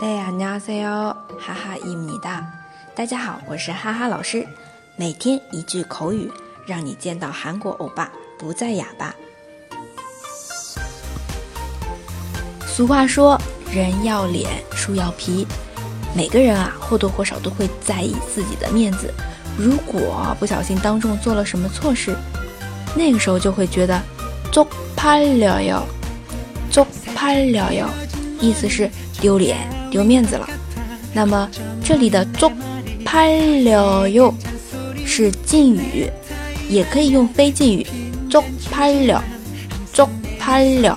네 안녕하세요， 哈哈伊米哒。大家好，我是哈哈老师。每天一句口语，让你见到韩国欧巴不再哑巴。俗话说，人要脸，树要皮。每个人啊，或多或少都会在意自己的面子。如果不小心当众做了什么错事，那个时候就会觉得쪽팔려 요， 쪽팔려 요， 意思是丢脸。丢面子了，那么这里的쪽拍了哟是敬语，也可以用非敬语쪽拍了，쪽拍了，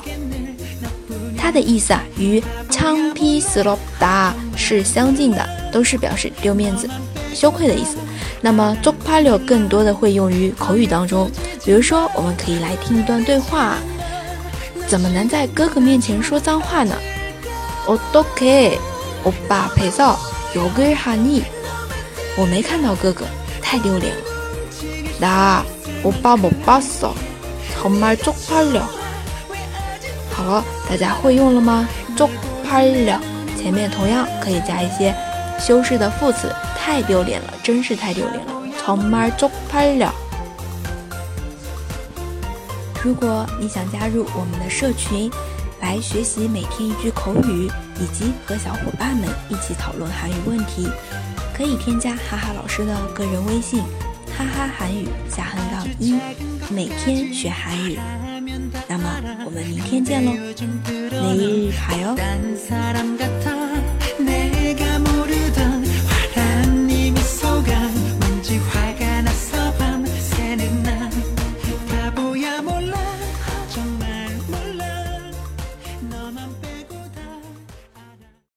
它的意思啊与창피스럽다是相近的，都是表示丢面子、羞愧的意思。那么쪽拍了更多的会用于口语当中，比如说我们可以来听一段对话，怎么能在哥哥面前说脏话呢？ 어떻게오빠앞에서욕을하 니？ 我没看到哥哥，太丢脸了。나오빠못봤어정말쪽팔 려。 好了，大家会用了吗？쪽팔 려， 前面同样可以加一些修饰的副词，太丢脸了，真是太丢脸了。정말쪽팔 려。 如果你想加入我们的社群。 来学习每天一句口语，以及和小伙伴们一起讨论韩语问题。可以添加哈哈老师的个人微信，哈哈韩语下横杠一。每天学韩语，那么我们明天见喽！每日一。